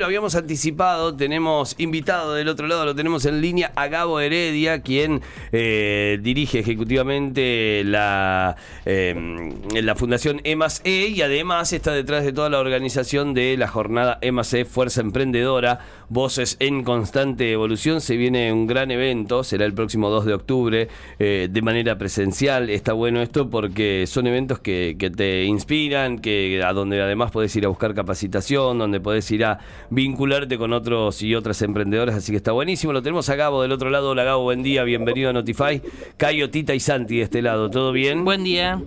Lo habíamos anticipado, tenemos invitado del otro lado, lo tenemos en línea a Gabo Heredia, quien eh, dirige ejecutivamente la, eh, la Fundación EMAS E y además está detrás de toda la organización de la jornada EMAS E Fuerza Emprendedora, Voces en Constante Evolución. Se viene un gran evento, será el próximo 2 de octubre, eh, de manera presencial. Está bueno esto porque son eventos que, que te inspiran, que a donde además podés ir a buscar capacitación, donde podés ir a vincularte con otros y otras emprendedoras, así que está buenísimo. Lo tenemos a Gabo del otro lado. Hola Gabo, buen día, bienvenido a Notify. Cayo, Tita y Santi de este lado, ¿todo bien? Buen día.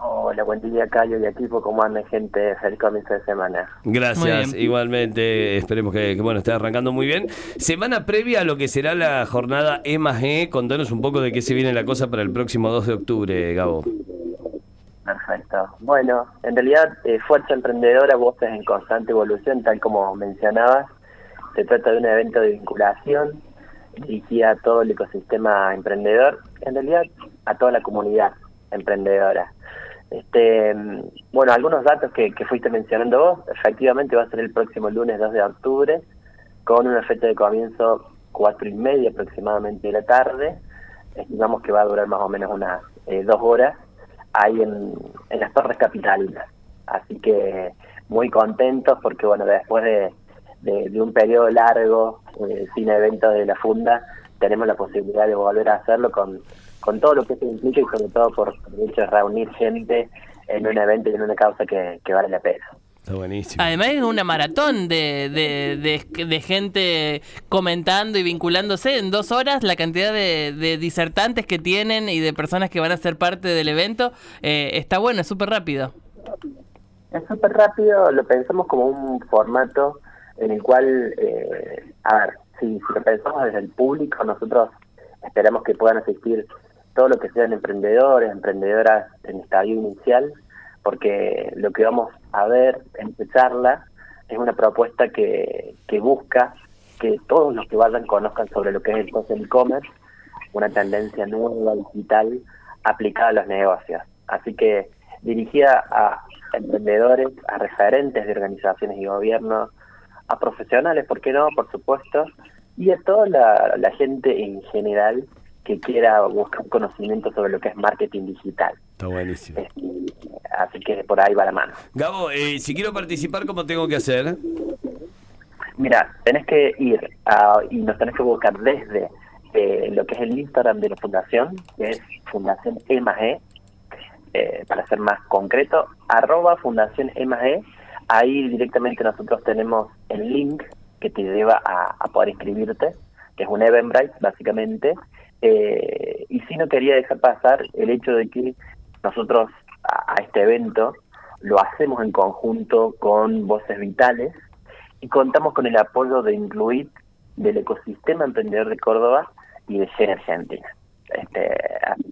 Hola, buen día, Cayo y equipo. ¿Cómo andan, gente? Feliz comienzo de semana. Gracias, igualmente. Esperemos que, que, bueno, esté arrancando muy bien. Semana previa a lo que será la jornada E más E, contanos un poco de qué se viene la cosa para el próximo 2 de octubre, Gabo. Perfecto. Bueno, en realidad, eh, Fuerza Emprendedora, Voces en Constante Evolución, tal como mencionabas, se trata de un evento de vinculación dirigida a todo el ecosistema emprendedor, en realidad a toda la comunidad emprendedora. Este, bueno, algunos datos que, que fuiste mencionando vos, efectivamente va a ser el próximo lunes 2 de octubre, con una fecha de comienzo cuatro y media aproximadamente de la tarde, estimamos que va a durar más o menos unas eh, dos horas, ahí en, en las Torres Capitalinas. Así que muy contentos porque, bueno, después de, de, un periodo largo eh, sin eventos de la Funda, tenemos la posibilidad de volver a hacerlo con, con todo lo que eso implica y sobre todo por el reunir gente en un evento y en una causa que, que vale la pena. Está buenísimo. Además es una maratón de, de, de, de gente comentando y vinculándose en dos horas, la cantidad de, de disertantes que tienen y de personas que van a ser parte del evento. Eh, está bueno, es súper rápido. Es súper rápido, lo pensamos como un formato en el cual, eh, a ver, si, si lo pensamos desde el público, nosotros esperamos que puedan asistir todo lo que sean emprendedores, emprendedoras en estadio inicial, porque lo que vamos a ver en esta charla es una propuesta que, que busca que todos los que vayan conozcan sobre lo que es el social e-commerce, una tendencia nueva, digital, aplicada a los negocios. Así que dirigida a emprendedores, a referentes de organizaciones y gobiernos, a profesionales, ¿por qué no? Por supuesto, y a toda la, la gente en general que quiera buscar conocimiento sobre lo que es marketing digital. Está buenísimo. Así que por ahí va la mano. Gabo, eh, si quiero participar, ¿cómo tengo que hacer? Mira, tenés que ir a, y nos tenés que buscar desde eh, lo que es el Instagram de la fundación, que es Fundación E más E, eh, para ser más concreto, arroba Fundación E más E. Ahí directamente nosotros tenemos el link que te lleva a, a poder inscribirte, que es un Eventbrite básicamente. Eh, y si no quería dejar pasar el hecho de que nosotros a, este evento lo hacemos en conjunto con Voces Vitales y contamos con el apoyo de Incluit del ecosistema emprendedor de Córdoba y de Gen Argentina. Este,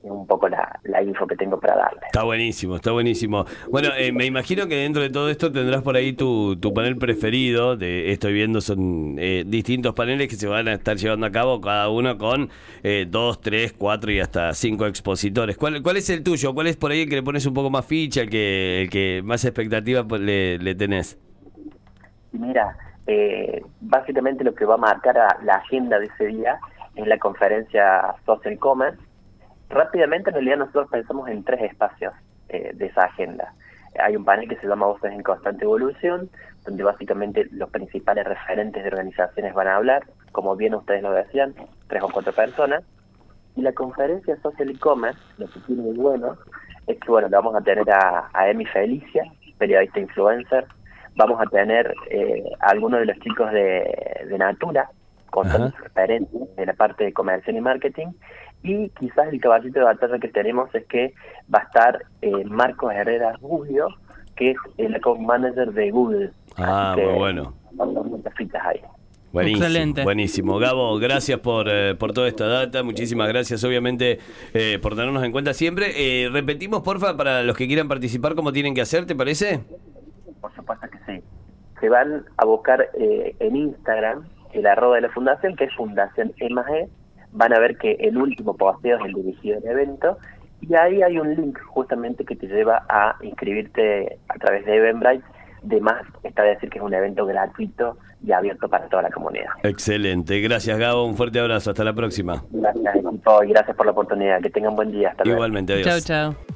un poco la, la info que tengo para darles. Está buenísimo, está buenísimo. Bueno, eh, me imagino que dentro de todo esto tendrás por ahí tu, tu panel preferido. De, estoy viendo, son eh, distintos paneles que se van a estar llevando a cabo, cada uno con eh, dos, tres, cuatro y hasta cinco expositores. ¿Cuál, ¿Cuál es el tuyo? ¿Cuál es por ahí el que le pones un poco más ficha, el que, el que más expectativa pues, le, le tenés? Mira, eh, básicamente lo que va a marcar a la agenda de ese día es la conferencia Social Commerce. Rápidamente, en realidad, nosotros pensamos en tres espacios eh, de esa agenda. Hay un panel que se llama Voces en Constante Evolución, donde básicamente los principales referentes de organizaciones van a hablar, como bien ustedes lo decían, tres o cuatro personas. Y la conferencia Social E-Commerce, lo que tiene muy bueno, es que bueno, vamos a tener a, a Emi Felicia, periodista influencer, vamos a tener eh, a algunos de los chicos de, de Natura, de la parte de comercio y marketing, y quizás el caballito de batalla que tenemos es que va a estar eh, Marcos Herrera Rubio, que es el account manager de Google. Ah, Así que muy bueno. muchas fichas ahí. Buenísimo, Excelente. buenísimo. Gabo, gracias por, eh, por toda esta data. Muchísimas gracias, obviamente, eh, por tenernos en cuenta siempre. Eh, repetimos, porfa, para los que quieran participar, cómo tienen que hacer, ¿te parece? Por supuesto que sí. Se van a buscar eh, en Instagram el arroba de la fundación, que es Fundación E más E, van a ver que el último posteo es el dirigido al evento y ahí hay un link justamente que te lleva a inscribirte a través de Eventbrite. De más, está de decir que es un evento gratuito y abierto para toda la comunidad. Excelente. Gracias, Gabo. Un fuerte abrazo. Hasta la próxima. Gracias, equipo, y gracias por la oportunidad. Que tengan buen día. Hasta luego. Igualmente, adiós. Chao, chao.